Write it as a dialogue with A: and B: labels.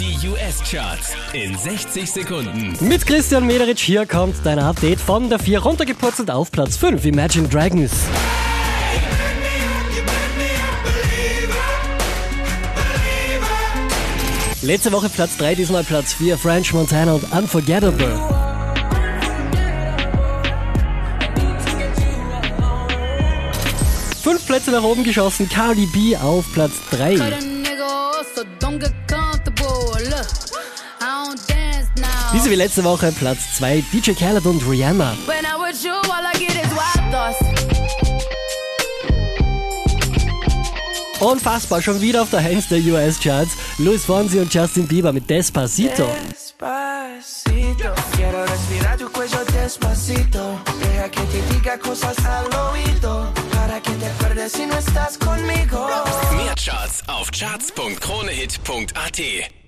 A: Die US-Charts in 60 Sekunden.
B: Mit Christian Mederitsch hier kommt dein Update von der 4 runtergepurzelt auf Platz 5. Imagine Dragons. Letzte Woche Platz 3, diesmal Platz 4. French Montana und Unforgettable. Fünf Plätze nach oben geschossen. Cardi B auf Platz 3. Diese wie letzte Woche Platz 2. DJ Khaled und Rihanna. Unfassbar, schon wieder auf der 1 der US-Charts. Luis Fonsi und Justin Bieber mit Despacito.
C: Despacito, quiero respirar tu cuello despacito. Deja que te diga cosas al oído. Para que te acuerdes si no estás conmigo.
A: Mehr Charts auf charts.kronehit.at.